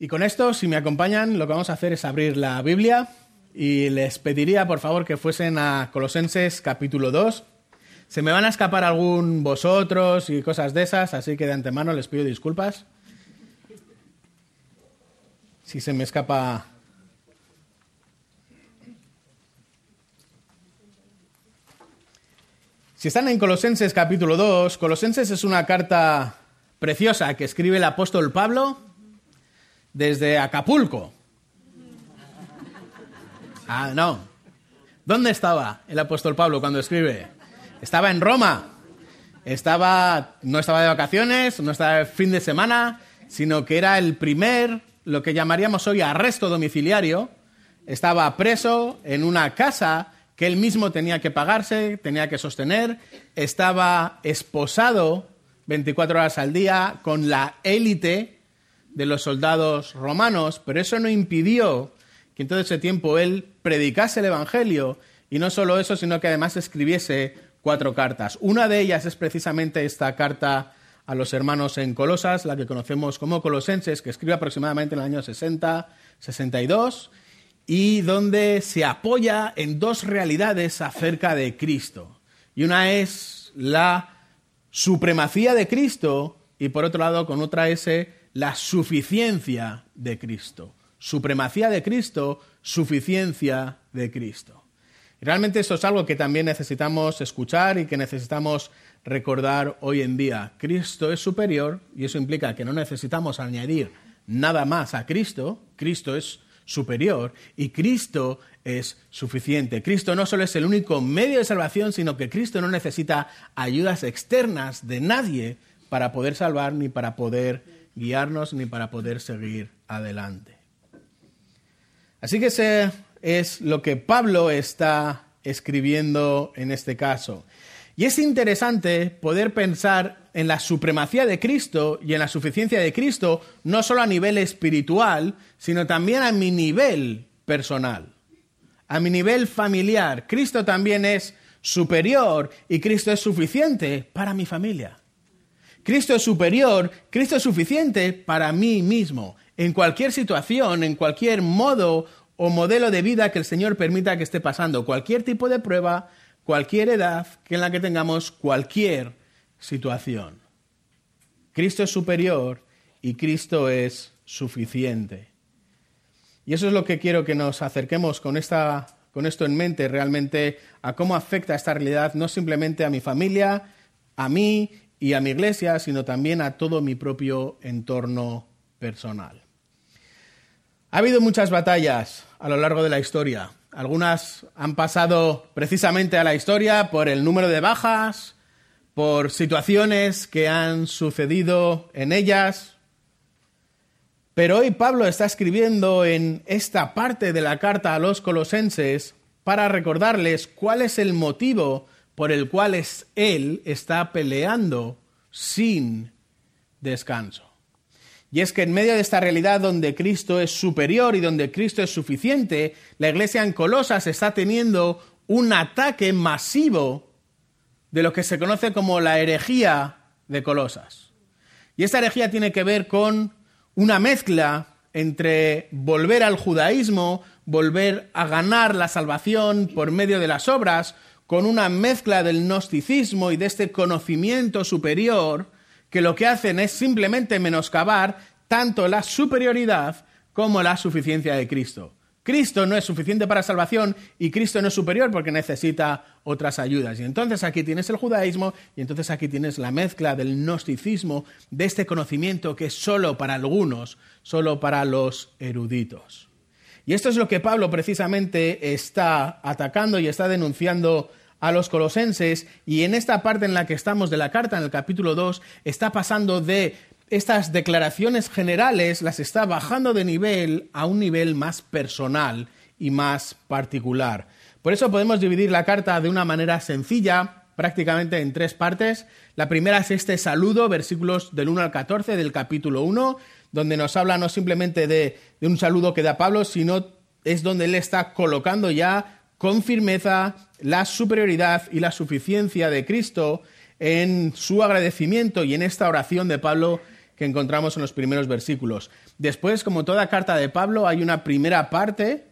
Y con esto, si me acompañan, lo que vamos a hacer es abrir la Biblia y les pediría, por favor, que fuesen a Colosenses capítulo 2. Se me van a escapar algún vosotros y cosas de esas, así que de antemano les pido disculpas. Si se me escapa... Si están en Colosenses capítulo 2, Colosenses es una carta preciosa que escribe el apóstol Pablo desde Acapulco. Ah, no. ¿Dónde estaba el apóstol Pablo cuando escribe? Estaba en Roma. Estaba, no estaba de vacaciones, no estaba de fin de semana, sino que era el primer, lo que llamaríamos hoy arresto domiciliario. Estaba preso en una casa que él mismo tenía que pagarse, tenía que sostener. Estaba esposado 24 horas al día con la élite de los soldados romanos, pero eso no impidió que en todo ese tiempo él predicase el Evangelio y no solo eso, sino que además escribiese cuatro cartas. Una de ellas es precisamente esta carta a los hermanos en Colosas, la que conocemos como Colosenses, que escribe aproximadamente en el año 60, 62, y donde se apoya en dos realidades acerca de Cristo. Y una es la supremacía de Cristo y por otro lado con otra S la suficiencia de Cristo. Supremacía de Cristo, suficiencia de Cristo. Realmente esto es algo que también necesitamos escuchar y que necesitamos recordar hoy en día. Cristo es superior y eso implica que no necesitamos añadir nada más a Cristo. Cristo es superior y Cristo es suficiente. Cristo no solo es el único medio de salvación, sino que Cristo no necesita ayudas externas de nadie para poder salvar ni para poder guiarnos ni para poder seguir adelante. Así que ese es lo que Pablo está escribiendo en este caso. Y es interesante poder pensar en la supremacía de Cristo y en la suficiencia de Cristo, no solo a nivel espiritual, sino también a mi nivel personal, a mi nivel familiar. Cristo también es superior y Cristo es suficiente para mi familia. Cristo es superior, Cristo es suficiente para mí mismo, en cualquier situación, en cualquier modo o modelo de vida que el Señor permita que esté pasando, cualquier tipo de prueba, cualquier edad que en la que tengamos cualquier situación. Cristo es superior y Cristo es suficiente. Y eso es lo que quiero que nos acerquemos con, esta, con esto en mente realmente a cómo afecta esta realidad no simplemente a mi familia, a mí y a mi iglesia, sino también a todo mi propio entorno personal. Ha habido muchas batallas a lo largo de la historia. Algunas han pasado precisamente a la historia por el número de bajas, por situaciones que han sucedido en ellas. Pero hoy Pablo está escribiendo en esta parte de la carta a los colosenses para recordarles cuál es el motivo por el cual es Él está peleando sin descanso. Y es que en medio de esta realidad donde Cristo es superior y donde Cristo es suficiente, la iglesia en Colosas está teniendo un ataque masivo de lo que se conoce como la herejía de Colosas. Y esta herejía tiene que ver con una mezcla entre volver al judaísmo, volver a ganar la salvación por medio de las obras, con una mezcla del gnosticismo y de este conocimiento superior que lo que hacen es simplemente menoscabar tanto la superioridad como la suficiencia de Cristo. Cristo no es suficiente para salvación y Cristo no es superior porque necesita otras ayudas. Y entonces aquí tienes el judaísmo y entonces aquí tienes la mezcla del gnosticismo, de este conocimiento que es solo para algunos, solo para los eruditos. Y esto es lo que Pablo precisamente está atacando y está denunciando a los colosenses y en esta parte en la que estamos de la carta, en el capítulo 2, está pasando de estas declaraciones generales, las está bajando de nivel a un nivel más personal y más particular. Por eso podemos dividir la carta de una manera sencilla, prácticamente en tres partes. La primera es este saludo, versículos del 1 al 14 del capítulo 1, donde nos habla no simplemente de, de un saludo que da Pablo, sino es donde él está colocando ya con firmeza la superioridad y la suficiencia de Cristo en su agradecimiento y en esta oración de Pablo que encontramos en los primeros versículos. Después, como toda carta de Pablo, hay una primera parte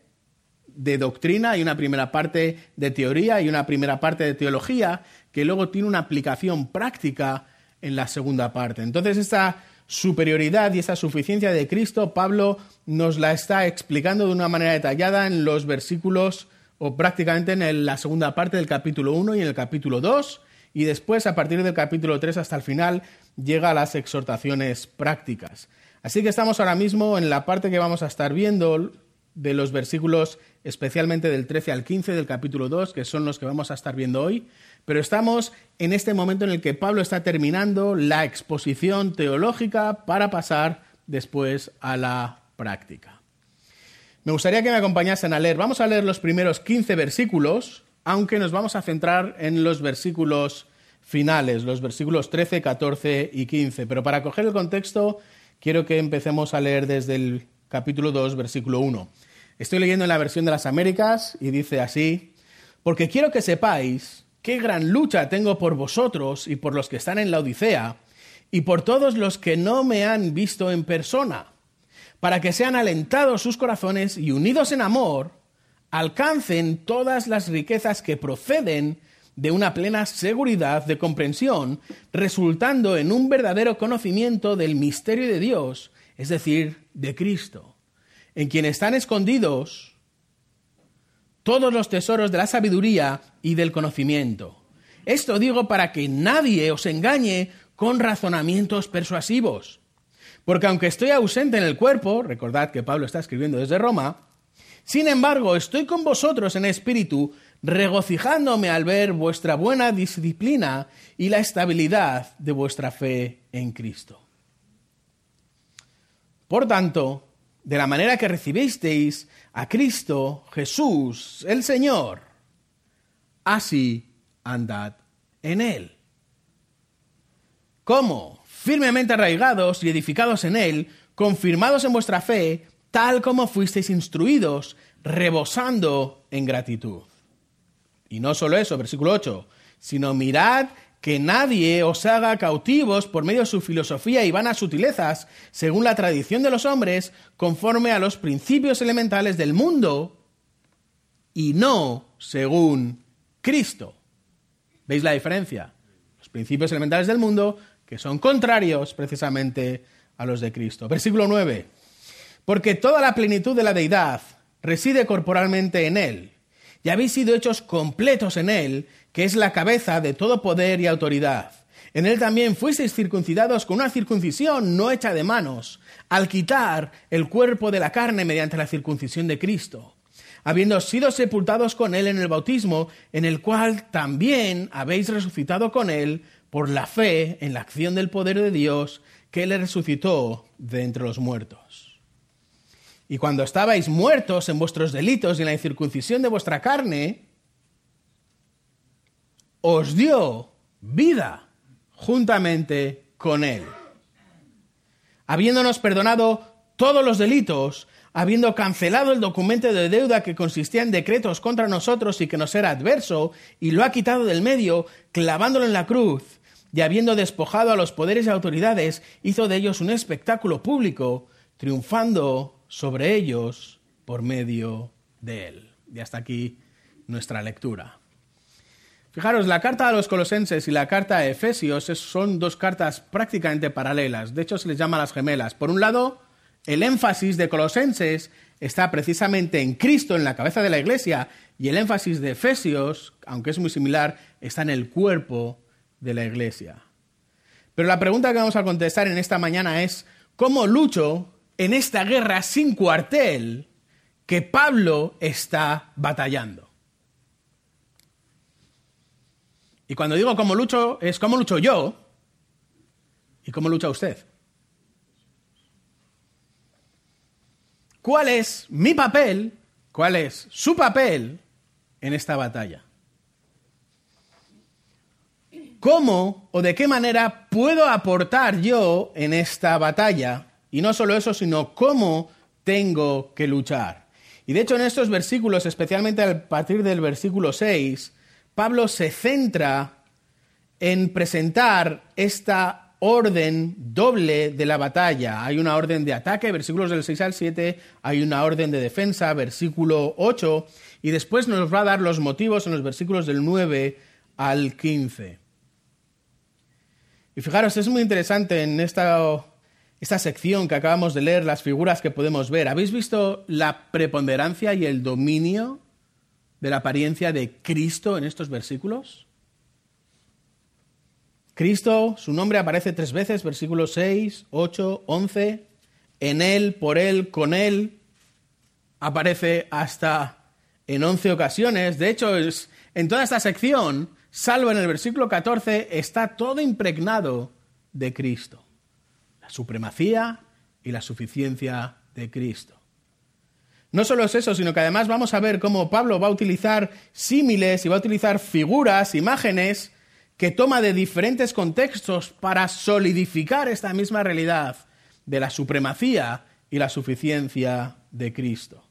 de doctrina, hay una primera parte de teoría y una primera parte de teología que luego tiene una aplicación práctica en la segunda parte. Entonces, esta superioridad y esa suficiencia de Cristo, Pablo nos la está explicando de una manera detallada en los versículos o prácticamente en la segunda parte del capítulo 1 y en el capítulo 2, y después a partir del capítulo 3 hasta el final llega a las exhortaciones prácticas. Así que estamos ahora mismo en la parte que vamos a estar viendo de los versículos especialmente del 13 al 15 del capítulo 2, que son los que vamos a estar viendo hoy, pero estamos en este momento en el que Pablo está terminando la exposición teológica para pasar después a la práctica. Me gustaría que me acompañasen a leer. Vamos a leer los primeros 15 versículos, aunque nos vamos a centrar en los versículos finales, los versículos 13, 14 y 15. Pero para coger el contexto, quiero que empecemos a leer desde el capítulo 2, versículo 1. Estoy leyendo en la versión de las Américas y dice así, porque quiero que sepáis qué gran lucha tengo por vosotros y por los que están en la Odisea y por todos los que no me han visto en persona para que sean alentados sus corazones y unidos en amor, alcancen todas las riquezas que proceden de una plena seguridad de comprensión, resultando en un verdadero conocimiento del misterio de Dios, es decir, de Cristo, en quien están escondidos todos los tesoros de la sabiduría y del conocimiento. Esto digo para que nadie os engañe con razonamientos persuasivos porque aunque estoy ausente en el cuerpo, recordad que Pablo está escribiendo desde Roma, sin embargo estoy con vosotros en espíritu, regocijándome al ver vuestra buena disciplina y la estabilidad de vuestra fe en Cristo. Por tanto, de la manera que recibisteis a Cristo Jesús, el Señor, así andad en Él. ¿Cómo? firmemente arraigados y edificados en él, confirmados en vuestra fe, tal como fuisteis instruidos, rebosando en gratitud. Y no solo eso, versículo 8, sino mirad que nadie os haga cautivos por medio de su filosofía y vanas sutilezas, según la tradición de los hombres, conforme a los principios elementales del mundo, y no según Cristo. ¿Veis la diferencia? Los principios elementales del mundo que son contrarios precisamente a los de Cristo. Versículo 9. Porque toda la plenitud de la deidad reside corporalmente en Él, y habéis sido hechos completos en Él, que es la cabeza de todo poder y autoridad. En Él también fuisteis circuncidados con una circuncisión no hecha de manos, al quitar el cuerpo de la carne mediante la circuncisión de Cristo, habiendo sido sepultados con Él en el bautismo, en el cual también habéis resucitado con Él por la fe en la acción del poder de Dios que le resucitó de entre los muertos. Y cuando estabais muertos en vuestros delitos y en la incircuncisión de vuestra carne, os dio vida juntamente con Él. Habiéndonos perdonado todos los delitos, habiendo cancelado el documento de deuda que consistía en decretos contra nosotros y que nos era adverso, y lo ha quitado del medio, clavándolo en la cruz, y habiendo despojado a los poderes y autoridades, hizo de ellos un espectáculo público, triunfando sobre ellos por medio de él. Y hasta aquí nuestra lectura. Fijaros, la carta a los colosenses y la carta a Efesios son dos cartas prácticamente paralelas. De hecho, se les llama las gemelas. Por un lado, el énfasis de Colosenses está precisamente en Cristo, en la cabeza de la iglesia, y el énfasis de Efesios, aunque es muy similar, está en el cuerpo de la iglesia. Pero la pregunta que vamos a contestar en esta mañana es, ¿cómo lucho en esta guerra sin cuartel que Pablo está batallando? Y cuando digo cómo lucho, es cómo lucho yo y cómo lucha usted. ¿Cuál es mi papel? ¿Cuál es su papel en esta batalla? ¿Cómo o de qué manera puedo aportar yo en esta batalla? Y no solo eso, sino cómo tengo que luchar. Y de hecho en estos versículos, especialmente a partir del versículo 6, Pablo se centra en presentar esta orden doble de la batalla. Hay una orden de ataque, versículos del 6 al 7, hay una orden de defensa, versículo 8, y después nos va a dar los motivos en los versículos del 9 al 15. Y fijaros, es muy interesante en esta, esta sección que acabamos de leer, las figuras que podemos ver. ¿Habéis visto la preponderancia y el dominio de la apariencia de Cristo en estos versículos? Cristo, su nombre aparece tres veces, versículos 6, 8, 11. En Él, por Él, con Él. Aparece hasta en 11 ocasiones. De hecho, es, en toda esta sección, salvo en el versículo 14, está todo impregnado de Cristo. La supremacía y la suficiencia de Cristo. No solo es eso, sino que además vamos a ver cómo Pablo va a utilizar símiles y va a utilizar figuras, imágenes, que toma de diferentes contextos para solidificar esta misma realidad de la supremacía y la suficiencia de Cristo.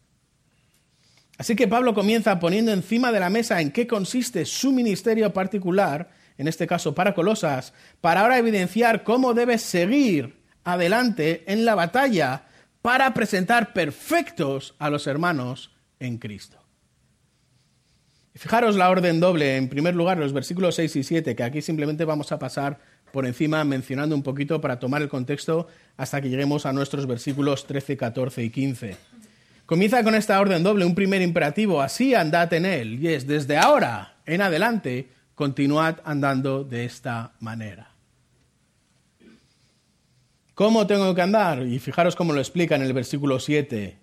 Así que Pablo comienza poniendo encima de la mesa en qué consiste su ministerio particular, en este caso para Colosas, para ahora evidenciar cómo debe seguir adelante en la batalla para presentar perfectos a los hermanos en Cristo. Fijaros la orden doble, en primer lugar, los versículos 6 y 7, que aquí simplemente vamos a pasar por encima mencionando un poquito para tomar el contexto hasta que lleguemos a nuestros versículos 13, 14 y 15. Comienza con esta orden doble, un primer imperativo, así andad en él, y es desde ahora en adelante, continuad andando de esta manera. ¿Cómo tengo que andar? Y fijaros cómo lo explica en el versículo 7,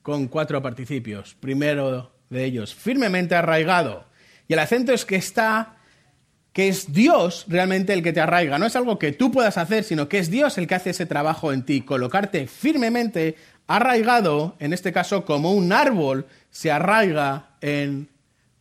con cuatro participios. Primero, de ellos, firmemente arraigado. Y el acento es que está, que es Dios realmente el que te arraiga. No es algo que tú puedas hacer, sino que es Dios el que hace ese trabajo en ti. Colocarte firmemente arraigado, en este caso como un árbol, se arraiga en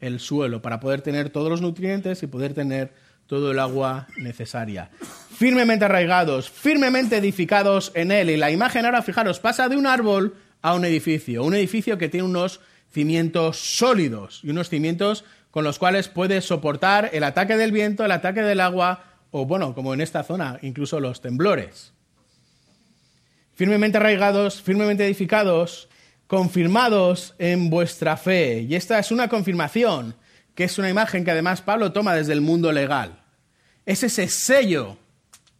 el suelo para poder tener todos los nutrientes y poder tener todo el agua necesaria. Firmemente arraigados, firmemente edificados en él. Y la imagen ahora, fijaros, pasa de un árbol a un edificio. Un edificio que tiene unos cimientos sólidos y unos cimientos con los cuales puedes soportar el ataque del viento, el ataque del agua o, bueno, como en esta zona, incluso los temblores. Firmemente arraigados, firmemente edificados, confirmados en vuestra fe. Y esta es una confirmación, que es una imagen que además Pablo toma desde el mundo legal. Es ese sello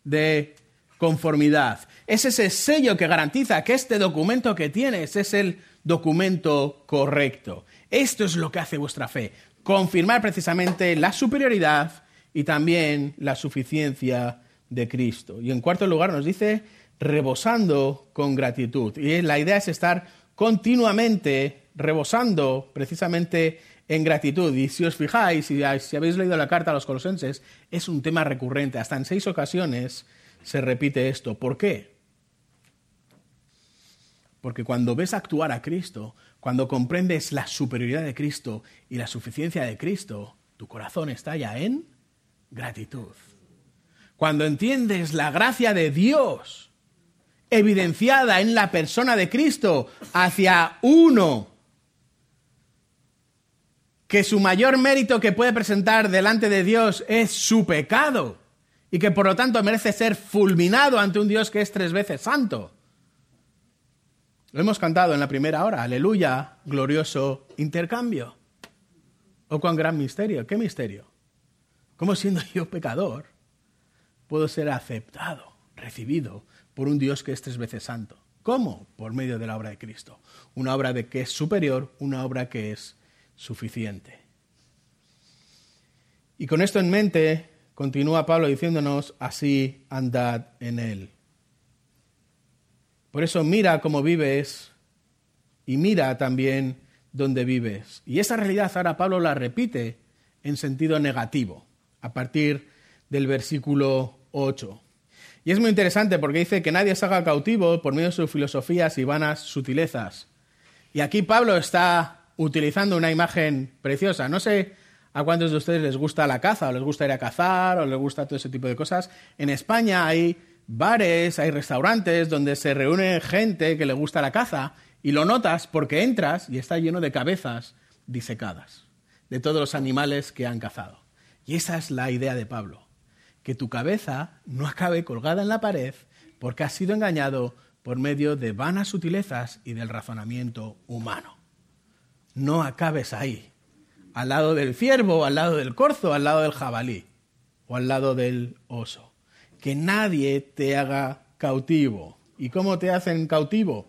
de conformidad. Es ese sello que garantiza que este documento que tienes es el documento correcto. Esto es lo que hace vuestra fe, confirmar precisamente la superioridad y también la suficiencia de Cristo. Y en cuarto lugar nos dice rebosando con gratitud. Y la idea es estar continuamente rebosando precisamente en gratitud. Y si os fijáis, si, habéis leído la carta a los colosenses, es un tema recurrente. Hasta en seis ocasiones se repite esto. ¿Por qué? Porque cuando ves actuar a Cristo, cuando comprendes la superioridad de Cristo y la suficiencia de Cristo, tu corazón estalla en gratitud. Cuando entiendes la gracia de Dios evidenciada en la persona de Cristo hacia uno, que su mayor mérito que puede presentar delante de Dios es su pecado y que por lo tanto merece ser fulminado ante un Dios que es tres veces santo lo hemos cantado en la primera hora, aleluya, glorioso intercambio. Oh, cuán gran misterio, ¿qué misterio? ¿Cómo siendo yo pecador puedo ser aceptado, recibido por un Dios que es tres veces santo? ¿Cómo? Por medio de la obra de Cristo. Una obra de que es superior, una obra que es suficiente. Y con esto en mente, continúa Pablo diciéndonos, así andad en él. Por eso mira cómo vives y mira también dónde vives. Y esa realidad ahora Pablo la repite en sentido negativo, a partir del versículo 8. Y es muy interesante porque dice que nadie se haga cautivo por medio de sus filosofías y vanas sutilezas. Y aquí Pablo está utilizando una imagen preciosa. No sé a cuántos de ustedes les gusta la caza, o les gusta ir a cazar, o les gusta todo ese tipo de cosas. En España hay bares, hay restaurantes donde se reúne gente que le gusta la caza y lo notas porque entras y está lleno de cabezas disecadas de todos los animales que han cazado. Y esa es la idea de Pablo. que tu cabeza no acabe colgada en la pared porque has sido engañado por medio de vanas sutilezas y del razonamiento humano. No acabes ahí, al lado del ciervo, al lado del corzo, al lado del jabalí o al lado del oso. Que nadie te haga cautivo. ¿Y cómo te hacen cautivo?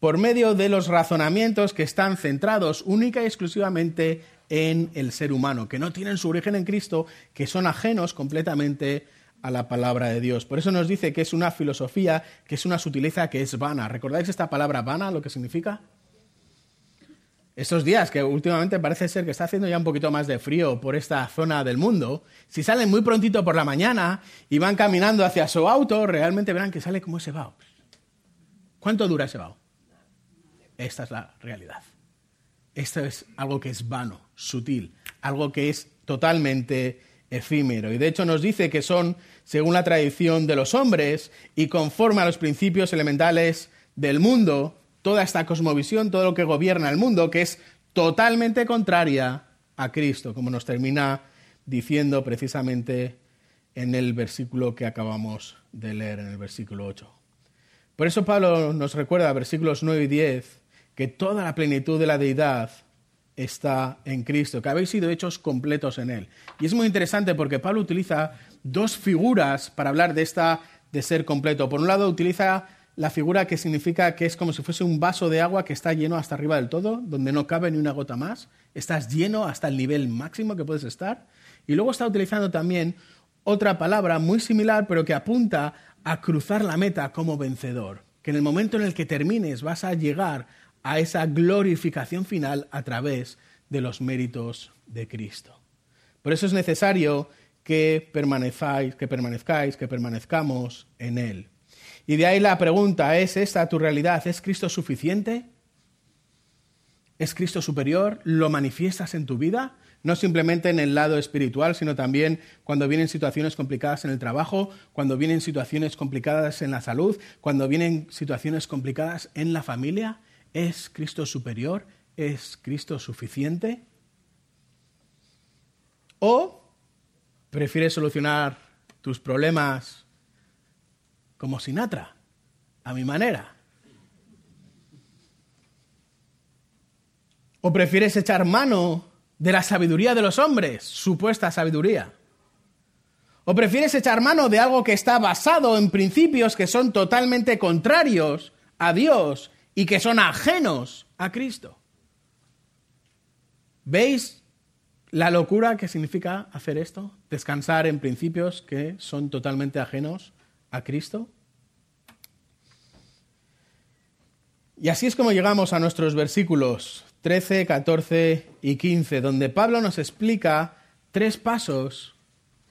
Por medio de los razonamientos que están centrados única y exclusivamente en el ser humano, que no tienen su origen en Cristo, que son ajenos completamente a la palabra de Dios. Por eso nos dice que es una filosofía, que es una sutileza, que es vana. ¿Recordáis esta palabra vana, lo que significa? Estos días, que últimamente parece ser que está haciendo ya un poquito más de frío por esta zona del mundo, si salen muy prontito por la mañana y van caminando hacia su auto, realmente verán que sale como ese vaho. ¿Cuánto dura ese vaho? Esta es la realidad. Esto es algo que es vano, sutil, algo que es totalmente efímero. Y de hecho nos dice que son según la tradición de los hombres y conforme a los principios elementales del mundo, toda esta cosmovisión, todo lo que gobierna el mundo, que es totalmente contraria a Cristo, como nos termina diciendo precisamente en el versículo que acabamos de leer, en el versículo 8. Por eso Pablo nos recuerda, versículos 9 y 10, que toda la plenitud de la deidad está en Cristo, que habéis sido hechos completos en Él. Y es muy interesante porque Pablo utiliza dos figuras para hablar de esta de ser completo. Por un lado utiliza la figura que significa que es como si fuese un vaso de agua que está lleno hasta arriba del todo, donde no cabe ni una gota más. Estás lleno hasta el nivel máximo que puedes estar. Y luego está utilizando también otra palabra muy similar, pero que apunta a cruzar la meta como vencedor. Que en el momento en el que termines vas a llegar a esa glorificación final a través de los méritos de Cristo. Por eso es necesario que permanezcáis, que permanezcáis, que permanezcamos en Él. Y de ahí la pregunta, ¿es esta tu realidad? ¿Es Cristo suficiente? ¿Es Cristo superior? ¿Lo manifiestas en tu vida? No simplemente en el lado espiritual, sino también cuando vienen situaciones complicadas en el trabajo, cuando vienen situaciones complicadas en la salud, cuando vienen situaciones complicadas en la familia. ¿Es Cristo superior? ¿Es Cristo suficiente? ¿O prefieres solucionar tus problemas como Sinatra, a mi manera? ¿O prefieres echar mano de la sabiduría de los hombres, supuesta sabiduría? ¿O prefieres echar mano de algo que está basado en principios que son totalmente contrarios a Dios y que son ajenos a Cristo. ¿Veis la locura que significa hacer esto? Descansar en principios que son totalmente ajenos a Cristo. Y así es como llegamos a nuestros versículos 13, 14 y 15, donde Pablo nos explica tres pasos,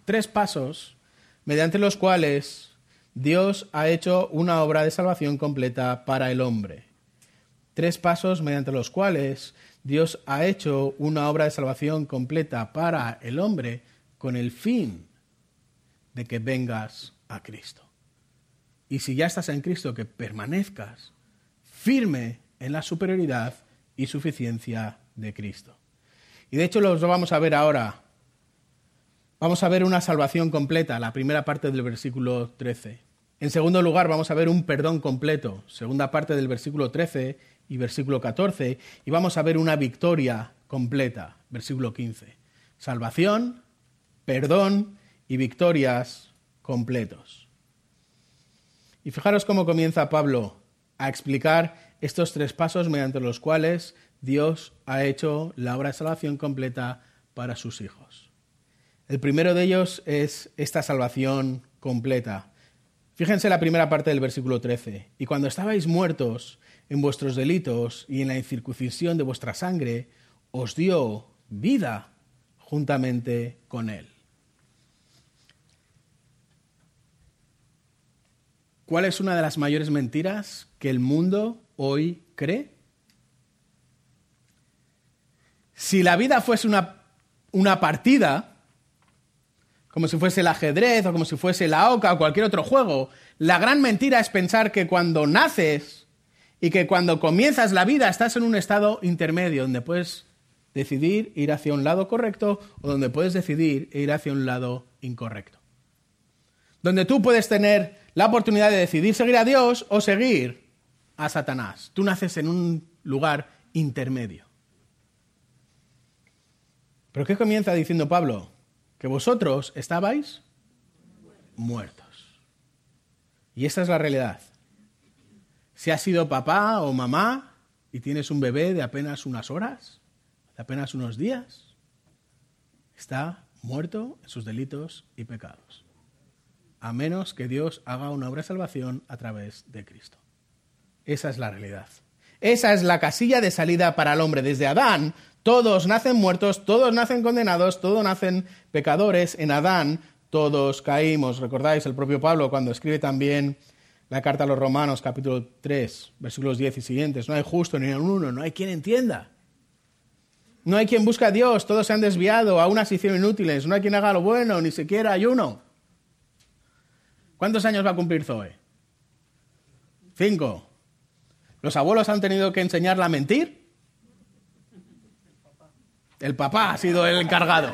tres pasos, mediante los cuales Dios ha hecho una obra de salvación completa para el hombre. Tres pasos mediante los cuales Dios ha hecho una obra de salvación completa para el hombre con el fin de que vengas a Cristo. Y si ya estás en Cristo, que permanezcas firme en la superioridad y suficiencia de Cristo. Y de hecho lo vamos a ver ahora. Vamos a ver una salvación completa, la primera parte del versículo 13. En segundo lugar, vamos a ver un perdón completo, segunda parte del versículo 13 y versículo 14, y vamos a ver una victoria completa, versículo 15. Salvación, perdón y victorias completos. Y fijaros cómo comienza Pablo a explicar estos tres pasos mediante los cuales Dios ha hecho la obra de salvación completa para sus hijos. El primero de ellos es esta salvación completa. Fíjense la primera parte del versículo 13. Y cuando estabais muertos en vuestros delitos y en la incircuncisión de vuestra sangre, os dio vida juntamente con Él. ¿Cuál es una de las mayores mentiras que el mundo hoy cree? Si la vida fuese una, una partida, como si fuese el ajedrez o como si fuese la OCA o cualquier otro juego, la gran mentira es pensar que cuando naces y que cuando comienzas la vida estás en un estado intermedio donde puedes decidir ir hacia un lado correcto o donde puedes decidir ir hacia un lado incorrecto. donde tú puedes tener la oportunidad de decidir seguir a Dios o seguir a Satanás. Tú naces en un lugar intermedio. ¿Pero qué comienza diciendo Pablo? Que vosotros estabais muertos. Y esta es la realidad. Si has sido papá o mamá y tienes un bebé de apenas unas horas, de apenas unos días, está muerto en sus delitos y pecados. A menos que Dios haga una obra de salvación a través de Cristo. Esa es la realidad. Esa es la casilla de salida para el hombre. Desde Adán, todos nacen muertos, todos nacen condenados, todos nacen pecadores. En Adán todos caímos. Recordáis el propio Pablo cuando escribe también la carta a los Romanos, capítulo 3, versículos 10 y siguientes. No hay justo ni uno, no hay quien entienda. No hay quien busque a Dios, todos se han desviado, a unas hicieron inútiles, no hay quien haga lo bueno, ni siquiera hay uno. ¿Cuántos años va a cumplir Zoe? Cinco. ¿Los abuelos han tenido que enseñarla a mentir? El papá ha sido el encargado.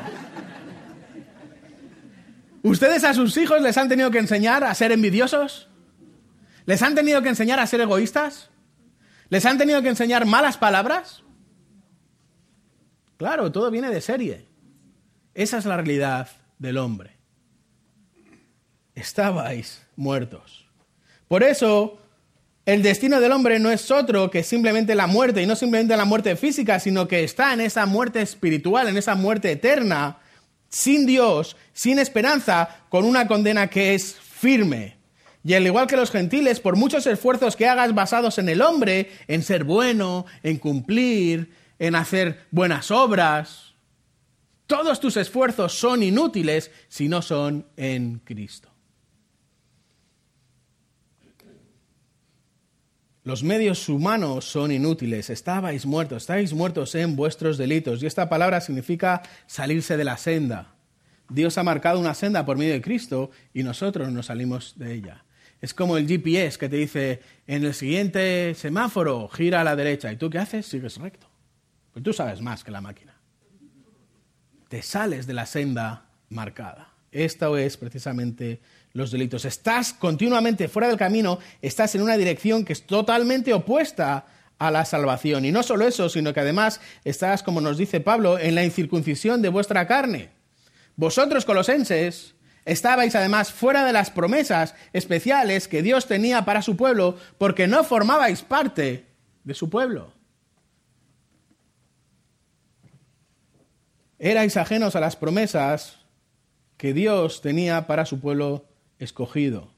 ¿Ustedes a sus hijos les han tenido que enseñar a ser envidiosos? ¿Les han tenido que enseñar a ser egoístas? ¿Les han tenido que enseñar malas palabras? Claro, todo viene de serie. Esa es la realidad del hombre. Estabais muertos. Por eso, el destino del hombre no es otro que simplemente la muerte, y no simplemente la muerte física, sino que está en esa muerte espiritual, en esa muerte eterna, sin Dios, sin esperanza, con una condena que es firme. Y al igual que los gentiles, por muchos esfuerzos que hagas basados en el hombre, en ser bueno, en cumplir, en hacer buenas obras, todos tus esfuerzos son inútiles si no son en Cristo. Los medios humanos son inútiles, estabais muertos, estáis muertos en vuestros delitos. Y esta palabra significa salirse de la senda. Dios ha marcado una senda por medio de Cristo y nosotros nos salimos de ella. Es como el GPS que te dice, en el siguiente semáforo gira a la derecha. ¿Y tú qué haces? Sigues recto. Pues tú sabes más que la máquina. Te sales de la senda marcada. Esto es precisamente los delitos. Estás continuamente fuera del camino, estás en una dirección que es totalmente opuesta a la salvación. Y no solo eso, sino que además estás, como nos dice Pablo, en la incircuncisión de vuestra carne. Vosotros, colosenses, estabais además fuera de las promesas especiales que Dios tenía para su pueblo porque no formabais parte de su pueblo. Erais ajenos a las promesas que Dios tenía para su pueblo escogido.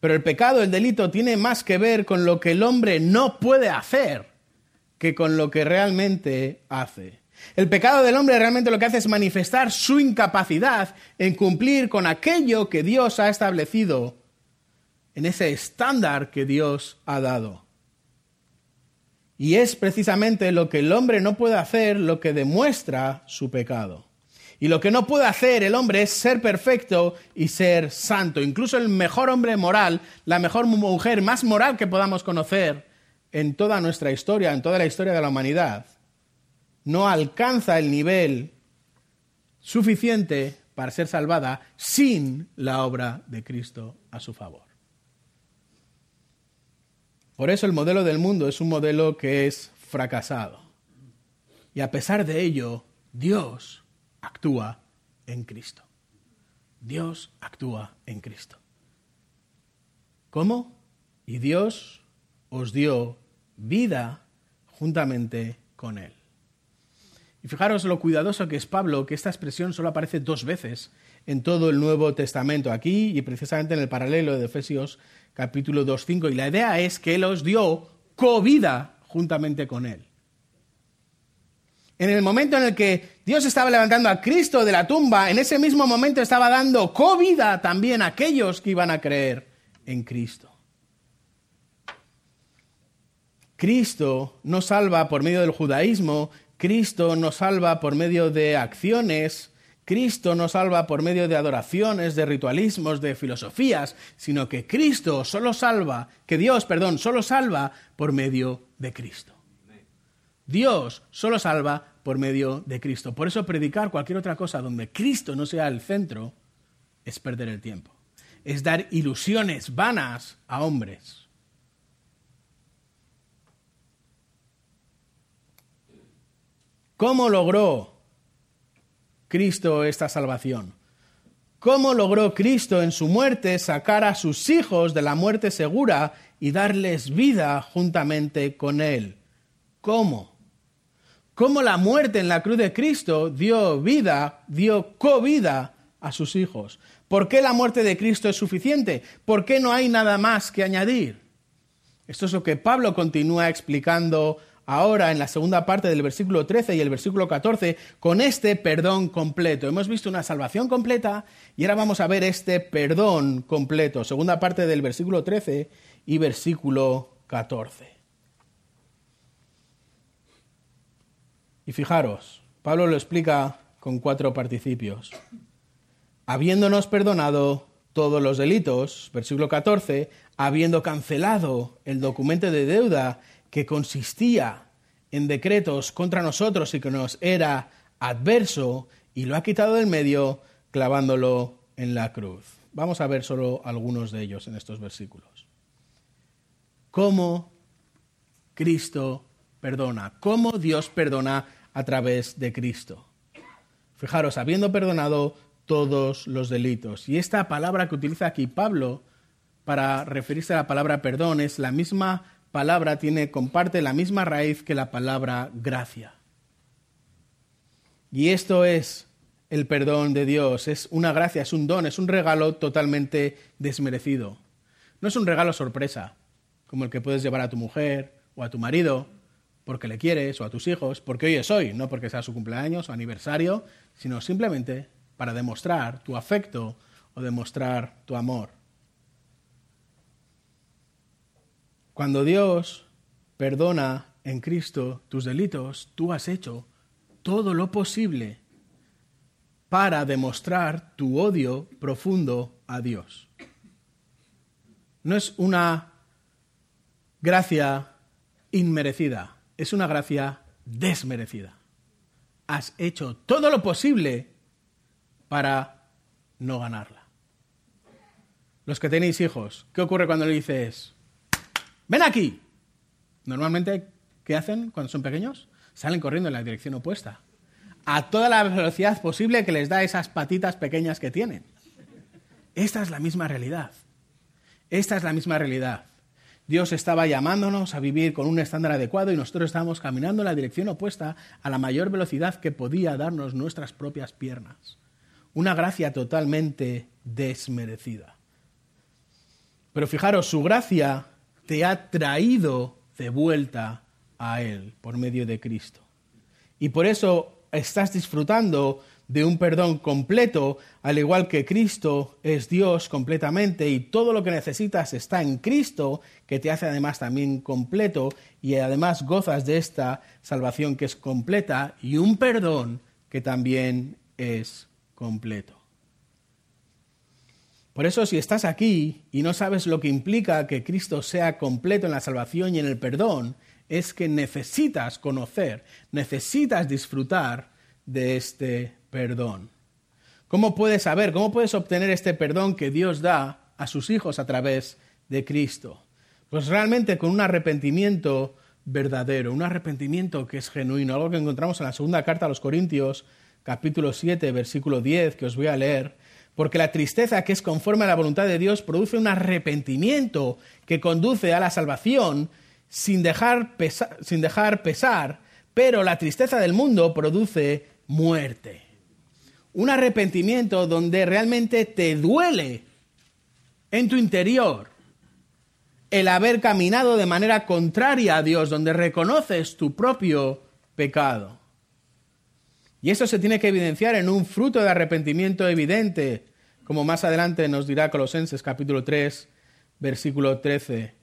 Pero el pecado, el delito, tiene más que ver con lo que el hombre no puede hacer que con lo que realmente hace. El pecado del hombre realmente lo que hace es manifestar su incapacidad en cumplir con aquello que Dios ha establecido en ese estándar que Dios ha dado. Y es precisamente lo que el hombre no puede hacer lo que demuestra su pecado. Y lo que no puede hacer el hombre es ser perfecto y ser santo. Incluso el mejor hombre moral, la mejor mujer más moral que podamos conocer en toda nuestra historia, en toda la historia de la humanidad, no alcanza el nivel suficiente para ser salvada sin la obra de Cristo a su favor. Por eso el modelo del mundo es un modelo que es fracasado. Y a pesar de ello, Dios actúa en Cristo. Dios actúa en Cristo. ¿Cómo? Y Dios os dio vida juntamente con Él. Y fijaros lo cuidadoso que es Pablo, que esta expresión solo aparece dos veces en todo el Nuevo Testamento, aquí y precisamente en el paralelo de Efesios capítulo 2.5. Y la idea es que Él os dio covida juntamente con Él en el momento en el que Dios estaba levantando a Cristo de la tumba, en ese mismo momento estaba dando covida también a aquellos que iban a creer en Cristo. Cristo no salva por medio del judaísmo, Cristo nos salva por medio de acciones, Cristo no salva por medio de adoraciones, de ritualismos, de filosofías, sino que Cristo solo salva, que Dios, perdón, solo salva por medio de Cristo. Dios solo salva por medio de Cristo. Por eso predicar cualquier otra cosa donde Cristo no sea el centro es perder el tiempo. es dar ilusiones vanas a hombres. ¿Cómo logró Cristo esta salvación? ¿Cómo logró Cristo en su muerte sacar a sus hijos de la muerte segura y darles vida juntamente con Él? ¿Cómo? ¿Cómo la muerte en la cruz de Cristo dio vida, dio covida a sus hijos? ¿Por qué la muerte de Cristo es suficiente? ¿Por qué no hay nada más que añadir? Esto es lo que Pablo continúa explicando ahora en la segunda parte del versículo 13 y el versículo 14 con este perdón completo. Hemos visto una salvación completa y ahora vamos a ver este perdón completo. Segunda parte del versículo 13 y versículo 14. Y fijaros, Pablo lo explica con cuatro participios. Habiéndonos perdonado todos los delitos, versículo 14, habiendo cancelado el documento de deuda que consistía en decretos contra nosotros y que nos era adverso, y lo ha quitado del medio clavándolo en la cruz. Vamos a ver solo algunos de ellos en estos versículos. ¿Cómo Cristo perdona? ¿Cómo Dios perdona a través de Cristo? Fijaros, habiendo perdonado todos los delitos. Y esta palabra que utiliza aquí Pablo para referirse a la palabra perdón es la misma palabra tiene, comparte la misma raíz que la palabra gracia. Y esto es el perdón de Dios, es una gracia, es un don, es un regalo totalmente desmerecido. No es un regalo sorpresa, como el que puedes llevar a tu mujer o a tu marido, porque le quieres, o a tus hijos, porque hoy es hoy, no porque sea su cumpleaños o aniversario, sino simplemente para demostrar tu afecto o demostrar tu amor. Cuando Dios perdona en Cristo tus delitos, tú has hecho todo lo posible para demostrar tu odio profundo a Dios. No es una gracia inmerecida, es una gracia desmerecida. Has hecho todo lo posible para no ganarla. Los que tenéis hijos, ¿qué ocurre cuando le dices, ven aquí. Normalmente, ¿qué hacen cuando son pequeños? Salen corriendo en la dirección opuesta. A toda la velocidad posible que les da esas patitas pequeñas que tienen. Esta es la misma realidad. Esta es la misma realidad. Dios estaba llamándonos a vivir con un estándar adecuado y nosotros estábamos caminando en la dirección opuesta a la mayor velocidad que podía darnos nuestras propias piernas. Una gracia totalmente desmerecida. Pero fijaros, su gracia te ha traído de vuelta a Él por medio de Cristo. Y por eso estás disfrutando de un perdón completo, al igual que Cristo es Dios completamente y todo lo que necesitas está en Cristo, que te hace además también completo y además gozas de esta salvación que es completa y un perdón que también es completo. Por eso si estás aquí y no sabes lo que implica que Cristo sea completo en la salvación y en el perdón, es que necesitas conocer, necesitas disfrutar de este perdón. ¿Cómo puedes saber, cómo puedes obtener este perdón que Dios da a sus hijos a través de Cristo? Pues realmente con un arrepentimiento verdadero, un arrepentimiento que es genuino, algo que encontramos en la segunda carta a los Corintios, capítulo 7, versículo 10, que os voy a leer, porque la tristeza que es conforme a la voluntad de Dios produce un arrepentimiento que conduce a la salvación sin dejar, sin dejar pesar, pero la tristeza del mundo produce muerte. Un arrepentimiento donde realmente te duele en tu interior el haber caminado de manera contraria a Dios, donde reconoces tu propio pecado. Y eso se tiene que evidenciar en un fruto de arrepentimiento evidente, como más adelante nos dirá Colosenses capítulo 3, versículo 13.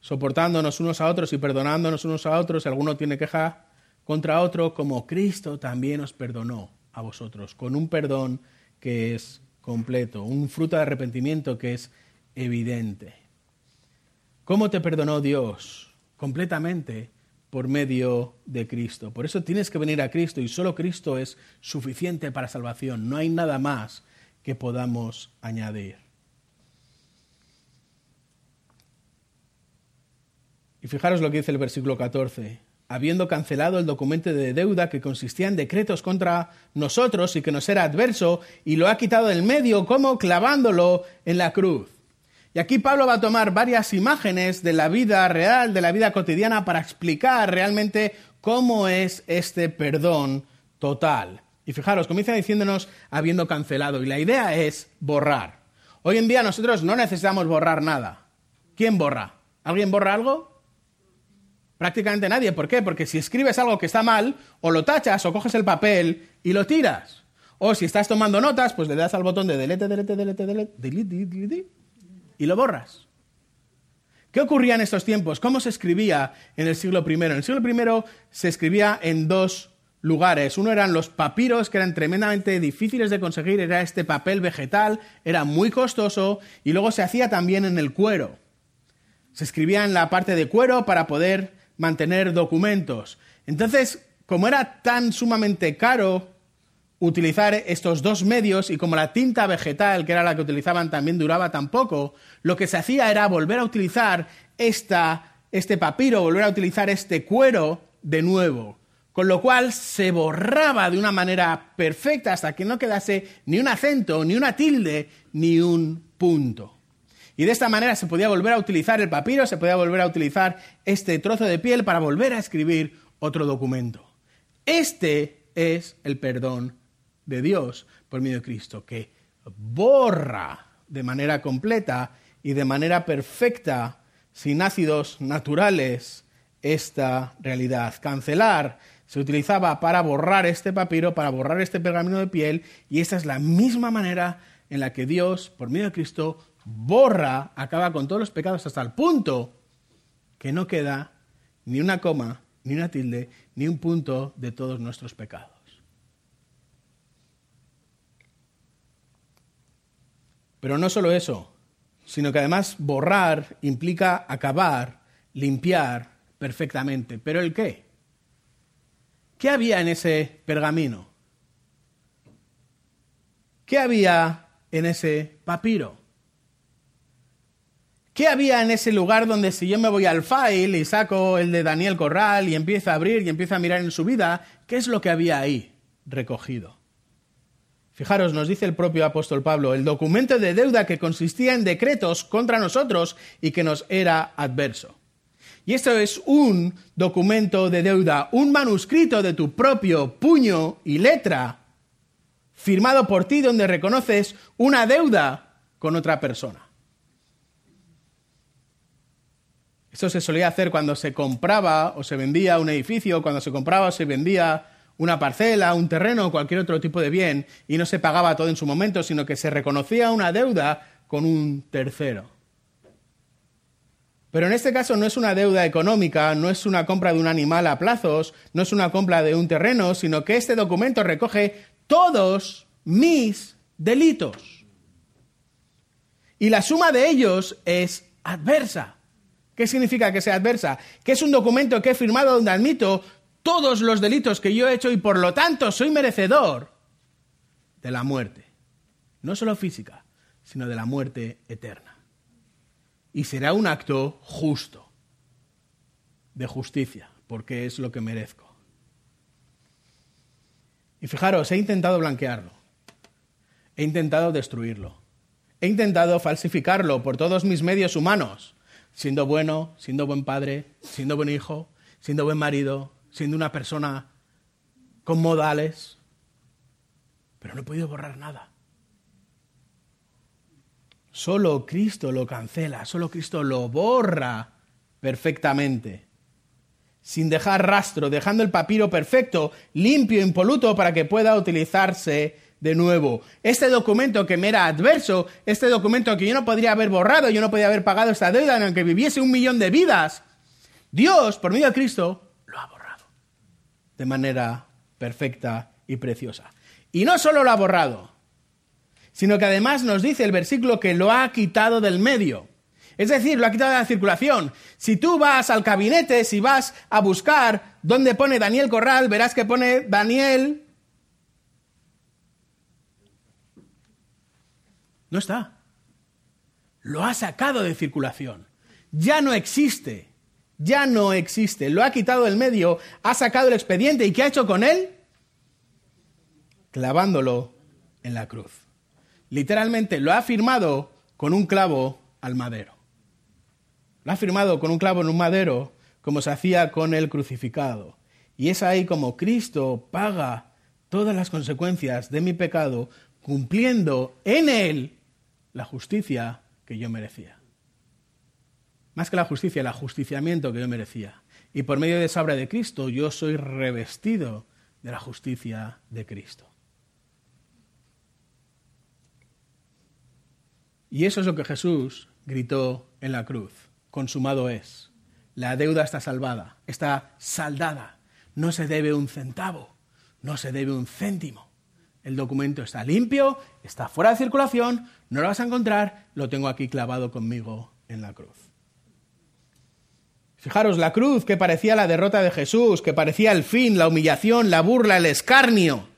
Soportándonos unos a otros y perdonándonos unos a otros, si alguno tiene queja contra otro, como Cristo también os perdonó a vosotros, con un perdón que es completo, un fruto de arrepentimiento que es evidente. ¿Cómo te perdonó Dios? Completamente por medio de Cristo. Por eso tienes que venir a Cristo y solo Cristo es suficiente para salvación. No hay nada más que podamos añadir. Y fijaros lo que dice el versículo 14. Habiendo cancelado el documento de deuda que consistía en decretos contra nosotros y que nos era adverso, y lo ha quitado del medio como clavándolo en la cruz. Y aquí Pablo va a tomar varias imágenes de la vida real, de la vida cotidiana, para explicar realmente cómo es este perdón total. Y fijaros, comienza diciéndonos habiendo cancelado. Y la idea es borrar. Hoy en día nosotros no necesitamos borrar nada. ¿Quién borra? ¿Alguien borra algo? Prácticamente nadie. ¿Por qué? Porque si escribes algo que está mal, o lo tachas o coges el papel y lo tiras. O si estás tomando notas, pues le das al botón de delete, delete, delete, delete, delete, delete, y lo borras. ¿Qué ocurría en estos tiempos? ¿Cómo se escribía en el siglo I? En el siglo I se escribía en dos lugares. Uno eran los papiros, que eran tremendamente difíciles de conseguir, era este papel vegetal, era muy costoso, y luego se hacía también en el cuero. Se escribía en la parte de cuero para poder mantener documentos. Entonces, como era tan sumamente caro utilizar estos dos medios y como la tinta vegetal, que era la que utilizaban, también duraba tan poco, lo que se hacía era volver a utilizar esta, este papiro, volver a utilizar este cuero de nuevo con lo cual se borraba de una manera perfecta hasta que no quedase ni un acento, ni una tilde, ni un punto. Y de esta manera se podía volver a utilizar el papiro, se podía volver a utilizar este trozo de piel para volver a escribir otro documento. Este es el perdón de Dios por medio de Cristo, que borra de manera completa y de manera perfecta, sin ácidos naturales, esta realidad. Cancelar se utilizaba para borrar este papiro, para borrar este pergamino de piel, y esta es la misma manera en la que Dios, por medio de Cristo, borra, acaba con todos los pecados hasta el punto que no queda ni una coma, ni una tilde, ni un punto de todos nuestros pecados. Pero no solo eso, sino que además borrar implica acabar, limpiar perfectamente. ¿Pero el qué? ¿Qué había en ese pergamino? ¿Qué había en ese papiro? ¿Qué había en ese lugar donde si yo me voy al file y saco el de Daniel Corral y empiezo a abrir y empiezo a mirar en su vida, qué es lo que había ahí recogido? Fijaros, nos dice el propio apóstol Pablo, el documento de deuda que consistía en decretos contra nosotros y que nos era adverso. Y esto es un documento de deuda, un manuscrito de tu propio puño y letra, firmado por ti donde reconoces una deuda con otra persona. Esto se solía hacer cuando se compraba o se vendía un edificio, cuando se compraba o se vendía una parcela, un terreno o cualquier otro tipo de bien, y no se pagaba todo en su momento, sino que se reconocía una deuda con un tercero. Pero en este caso no es una deuda económica, no es una compra de un animal a plazos, no es una compra de un terreno, sino que este documento recoge todos mis delitos. Y la suma de ellos es adversa. ¿Qué significa que sea adversa? Que es un documento que he firmado donde admito todos los delitos que yo he hecho y por lo tanto soy merecedor de la muerte. No solo física, sino de la muerte eterna y será un acto justo, de justicia, porque es lo que merezco. Y fijaros, he intentado blanquearlo, he intentado destruirlo, he intentado falsificarlo por todos mis medios humanos, siendo bueno, siendo buen padre, siendo buen hijo, siendo buen marido, siendo una persona con modales, pero no he podido borrar nada. Solo Cristo lo cancela, solo Cristo lo borra perfectamente, sin dejar rastro, dejando el papiro perfecto, limpio, impoluto, para que pueda utilizarse de nuevo. Este documento que me era adverso, este documento que yo no podría haber borrado, yo no podía haber pagado esta deuda en el que viviese un millón de vidas, Dios, por medio de Cristo, lo ha borrado de manera perfecta y preciosa. Y no solo lo ha borrado, sino que además nos dice el versículo que lo ha quitado del medio. Es decir, lo ha quitado de la circulación. Si tú vas al gabinete, si vas a buscar dónde pone Daniel Corral, verás que pone Daniel. No está. Lo ha sacado de circulación. Ya no existe Ya no existe. Lo ha quitado del medio, ha sacado el expediente y ¿qué ha hecho con él? Clavándolo en la cruz. Literalmente lo ha firmado con un clavo al madero. Lo ha firmado con un clavo en un madero como se hacía con el crucificado. Y es ahí como Cristo paga todas las consecuencias de mi pecado, cumpliendo en Él la justicia que yo merecía. Más que la justicia, el ajusticiamiento que yo merecía. Y por medio de esa obra de Cristo yo soy revestido de la justicia de Cristo. Y eso es lo que Jesús gritó en la cruz. Consumado es. La deuda está salvada, está saldada. No se debe un centavo, no se debe un céntimo. El documento está limpio, está fuera de circulación, no lo vas a encontrar, lo tengo aquí clavado conmigo en la cruz. Fijaros, la cruz que parecía la derrota de Jesús, que parecía el fin, la humillación, la burla, el escarnio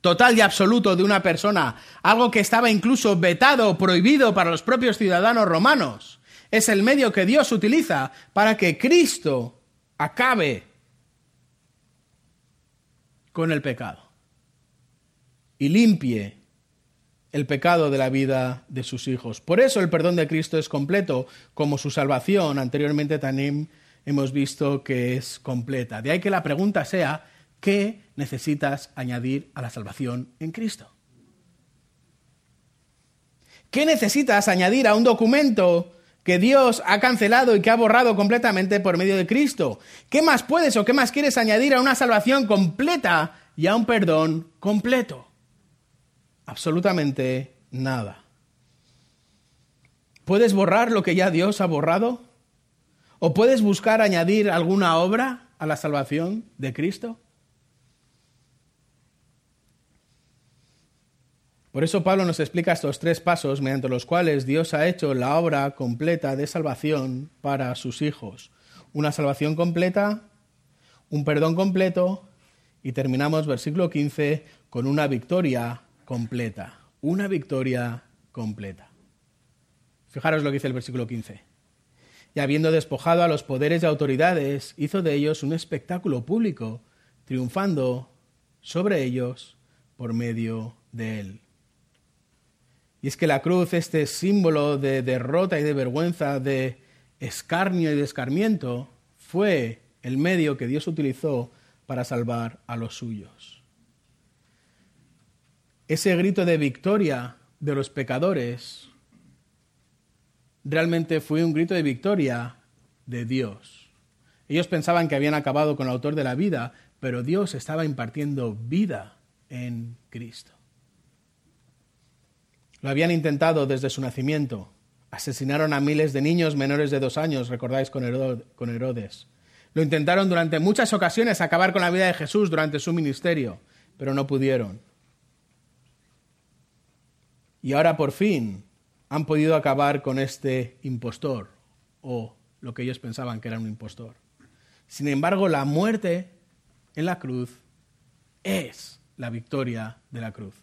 total y absoluto de una persona, algo que estaba incluso vetado prohibido para los propios ciudadanos romanos, es el medio que Dios utiliza para que Cristo acabe con el pecado y limpie el pecado de la vida de sus hijos. Por eso el perdón de Cristo es completo, como su salvación anteriormente también hemos visto que es completa. De ahí que la pregunta sea, ¿qué necesitas añadir a la salvación en Cristo? ¿Qué necesitas añadir a un documento que Dios ha cancelado y que ha borrado completamente por medio de Cristo? ¿Qué más puedes o qué más quieres añadir a una salvación completa y a un perdón completo? Absolutamente nada. ¿Puedes borrar lo que ya Dios ha borrado? ¿O puedes buscar añadir alguna obra a la salvación de Cristo? Por eso Pablo nos explica estos tres pasos mediante los cuales Dios ha hecho la obra completa de salvación para sus hijos. Una salvación completa, un perdón completo y terminamos versículo 15 con una victoria completa. Una victoria completa. Fijaros lo que dice el versículo 15. Y habiendo despojado a los poderes y autoridades, hizo de ellos un espectáculo público, triunfando sobre ellos por medio de él. Y es que la cruz, este símbolo de derrota y de vergüenza, de escarnio y de escarmiento, fue el medio que Dios utilizó para salvar a los suyos. Ese grito de victoria de los pecadores realmente fue un grito de victoria de Dios. Ellos pensaban que habían acabado con el autor de la vida, pero Dios estaba impartiendo vida en Cristo. Lo habían intentado desde su nacimiento. Asesinaron a miles de niños menores de dos años, recordáis, con Herodes. Lo intentaron durante muchas ocasiones acabar con la vida de Jesús durante su ministerio, pero no pudieron. Y ahora por fin han podido acabar con este impostor, o lo que ellos pensaban que era un impostor. Sin embargo, la muerte en la cruz es la victoria de la cruz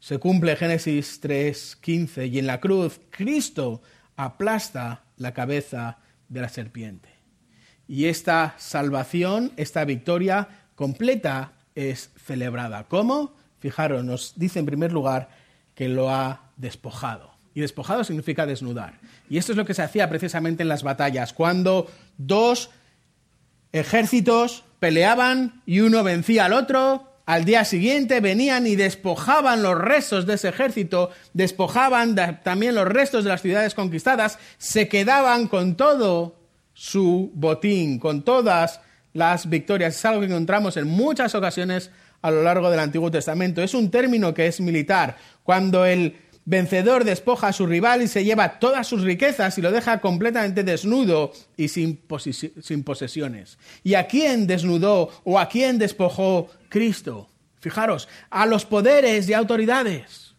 se cumple Génesis 3:15 y en la cruz Cristo aplasta la cabeza de la serpiente. Y esta salvación, esta victoria completa es celebrada. ¿Cómo? Fijaros, nos dice en primer lugar que lo ha despojado. Y despojado significa desnudar. Y esto es lo que se hacía precisamente en las batallas, cuando dos ejércitos peleaban y uno vencía al otro, al día siguiente venían y despojaban los restos de ese ejército, despojaban también los restos de las ciudades conquistadas, se quedaban con todo su botín, con todas las victorias. Es algo que encontramos en muchas ocasiones a lo largo del Antiguo Testamento. Es un término que es militar. Cuando el vencedor despoja a su rival y se lleva todas sus riquezas y lo deja completamente desnudo y sin, posesiones. ¿Y a quién desnudó o a quién despojó Cristo? Fijaros, a los poderes y autoridades,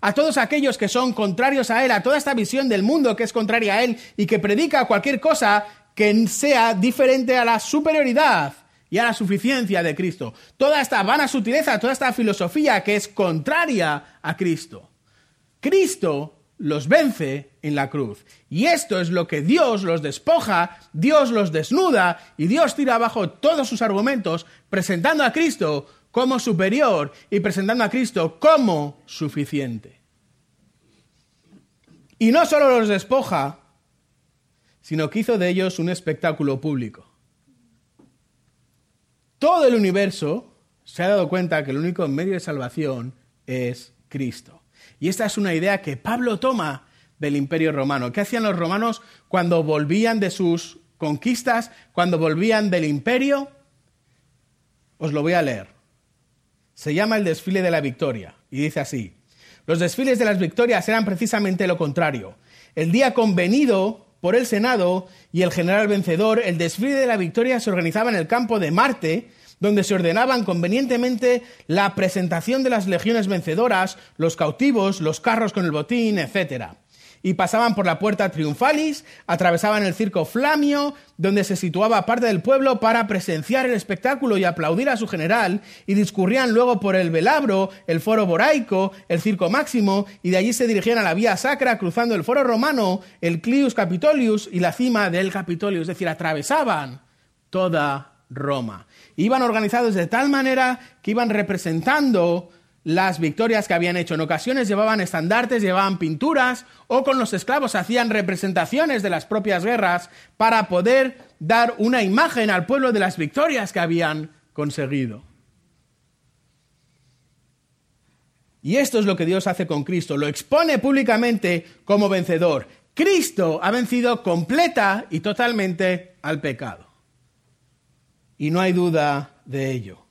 a todos aquellos que son contrarios a Él, a toda esta visión del mundo que es contraria a Él y que predica cualquier cosa que sea diferente a la superioridad y a la suficiencia de Cristo. Toda esta vana sutileza, toda esta filosofía que es contraria a Cristo. Cristo los vence en la cruz. Y esto es lo que Dios los despoja, Dios los desnuda y Dios tira abajo todos sus argumentos presentando a Cristo como superior y presentando a Cristo como suficiente. Y no solo los despoja, sino que hizo de ellos un espectáculo público. Todo el universo se ha dado cuenta que el único medio de salvación es Cristo. Y esta es una idea que Pablo toma del imperio romano. ¿Qué hacían los romanos cuando volvían de sus conquistas, cuando volvían del imperio? Os lo voy a leer. Se llama el desfile de la victoria y dice así. Los desfiles de las victorias eran precisamente lo contrario. El día convenido por el Senado y el general vencedor, el desfile de la victoria se organizaba en el campo de Marte, donde se ordenaban convenientemente la presentación de las legiones vencedoras, los cautivos, los carros con el botín, etc y pasaban por la puerta triunfalis, atravesaban el circo Flamio, donde se situaba parte del pueblo para presenciar el espectáculo y aplaudir a su general, y discurrían luego por el Velabro, el foro boraico, el circo máximo, y de allí se dirigían a la vía sacra, cruzando el foro romano, el Clius Capitolius y la cima del Capitolio, es decir, atravesaban toda Roma. Iban organizados de tal manera que iban representando las victorias que habían hecho. En ocasiones llevaban estandartes, llevaban pinturas o con los esclavos hacían representaciones de las propias guerras para poder dar una imagen al pueblo de las victorias que habían conseguido. Y esto es lo que Dios hace con Cristo, lo expone públicamente como vencedor. Cristo ha vencido completa y totalmente al pecado. Y no hay duda de ello.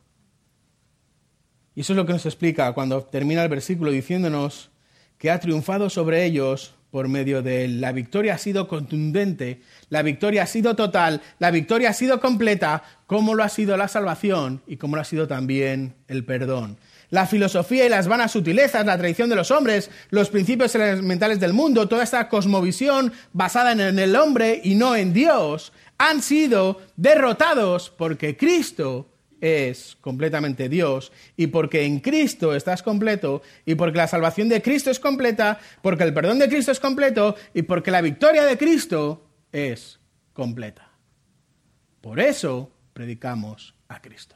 Y eso es lo que nos explica cuando termina el versículo diciéndonos que ha triunfado sobre ellos por medio de él. La victoria ha sido contundente, la victoria ha sido total, la victoria ha sido completa, como lo ha sido la salvación y como lo ha sido también el perdón. La filosofía y las vanas sutilezas, la tradición de los hombres, los principios elementales del mundo, toda esta cosmovisión basada en el hombre y no en Dios, han sido derrotados porque Cristo es completamente Dios y porque en Cristo estás completo y porque la salvación de Cristo es completa, porque el perdón de Cristo es completo y porque la victoria de Cristo es completa. Por eso predicamos a Cristo.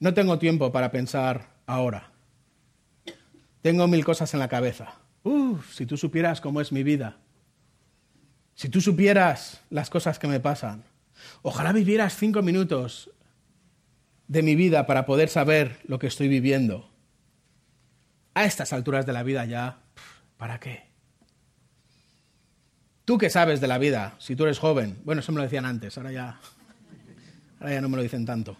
No tengo tiempo para pensar ahora. Tengo mil cosas en la cabeza. Uf, si tú supieras cómo es mi vida. Si tú supieras las cosas que me pasan. Ojalá vivieras cinco minutos de mi vida para poder saber lo que estoy viviendo. A estas alturas de la vida ya, ¿para qué? Tú que sabes de la vida, si tú eres joven, bueno, eso me lo decían antes, ahora ya, ahora ya no me lo dicen tanto.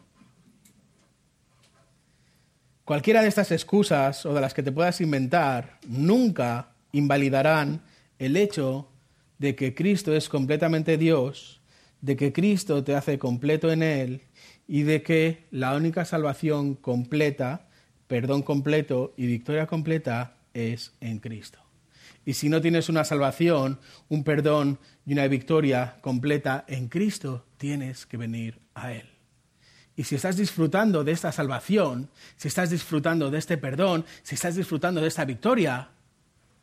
Cualquiera de estas excusas o de las que te puedas inventar nunca invalidarán el hecho de que Cristo es completamente Dios, de que Cristo te hace completo en Él y de que la única salvación completa, perdón completo y victoria completa es en Cristo. Y si no tienes una salvación, un perdón y una victoria completa en Cristo, tienes que venir a Él. Y si estás disfrutando de esta salvación, si estás disfrutando de este perdón, si estás disfrutando de esta victoria,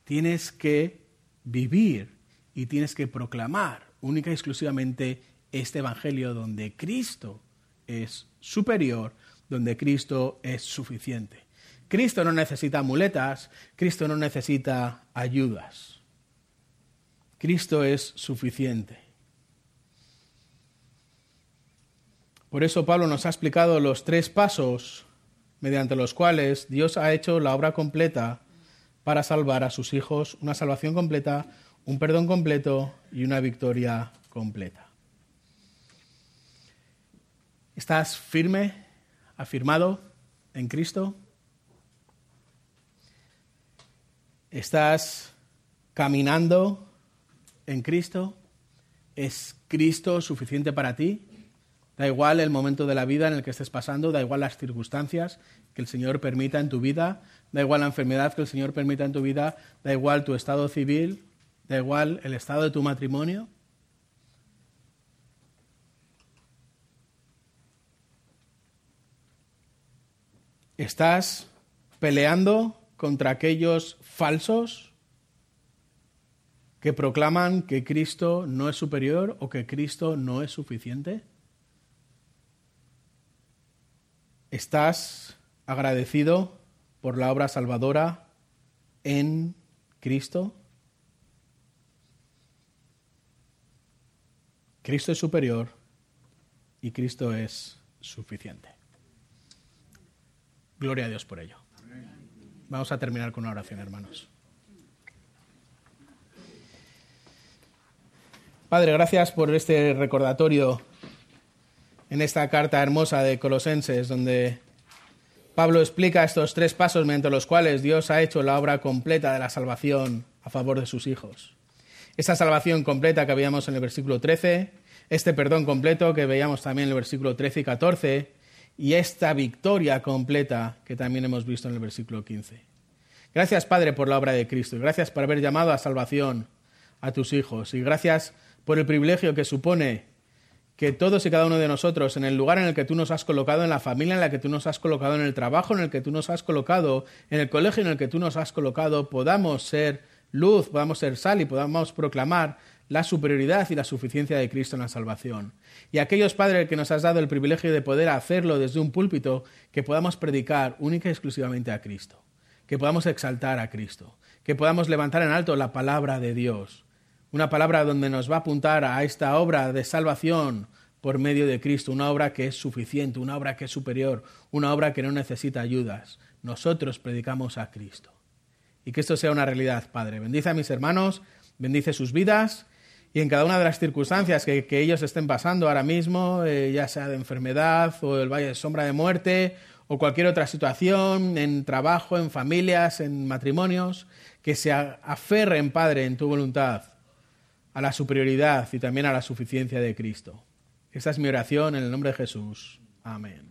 tienes que vivir y tienes que proclamar única y exclusivamente este Evangelio donde Cristo es superior, donde Cristo es suficiente. Cristo no necesita muletas, Cristo no necesita ayudas. Cristo es suficiente. Por eso Pablo nos ha explicado los tres pasos mediante los cuales Dios ha hecho la obra completa para salvar a sus hijos, una salvación completa, un perdón completo y una victoria completa. ¿Estás firme, afirmado en Cristo? ¿Estás caminando en Cristo? ¿Es Cristo suficiente para ti? Da igual el momento de la vida en el que estés pasando, da igual las circunstancias que el Señor permita en tu vida, da igual la enfermedad que el Señor permita en tu vida, da igual tu estado civil, da igual el estado de tu matrimonio. ¿Estás peleando contra aquellos falsos que proclaman que Cristo no es superior o que Cristo no es suficiente? ¿Estás agradecido por la obra salvadora en Cristo? Cristo es superior y Cristo es suficiente. Gloria a Dios por ello. Vamos a terminar con una oración, hermanos. Padre, gracias por este recordatorio en esta carta hermosa de Colosenses, donde Pablo explica estos tres pasos mediante los cuales Dios ha hecho la obra completa de la salvación a favor de sus hijos. Esa salvación completa que veíamos en el versículo 13, este perdón completo que veíamos también en el versículo 13 y 14, y esta victoria completa que también hemos visto en el versículo 15. Gracias, Padre, por la obra de Cristo, gracias por haber llamado a salvación a tus hijos, y gracias por el privilegio que supone que todos y cada uno de nosotros, en el lugar en el que tú nos has colocado, en la familia en la que tú nos has colocado, en el trabajo en el que tú nos has colocado, en el colegio en el que tú nos has colocado, podamos ser luz, podamos ser sal y podamos proclamar la superioridad y la suficiencia de Cristo en la salvación. Y aquellos padres que nos has dado el privilegio de poder hacerlo desde un púlpito, que podamos predicar única y exclusivamente a Cristo, que podamos exaltar a Cristo, que podamos levantar en alto la palabra de Dios, una palabra donde nos va a apuntar a esta obra de salvación por medio de Cristo, una obra que es suficiente, una obra que es superior, una obra que no necesita ayudas. Nosotros predicamos a Cristo. Y que esto sea una realidad, Padre. Bendice a mis hermanos, bendice sus vidas y en cada una de las circunstancias que, ellos estén pasando ahora mismo, eh, ya sea de enfermedad o el valle de sombra de muerte o cualquier otra situación, en trabajo, en familias, en matrimonios, que se aferren, Padre, en tu voluntad a la superioridad y también a la suficiencia de Cristo. Esta es mi oración en el nombre de Jesús. Amén.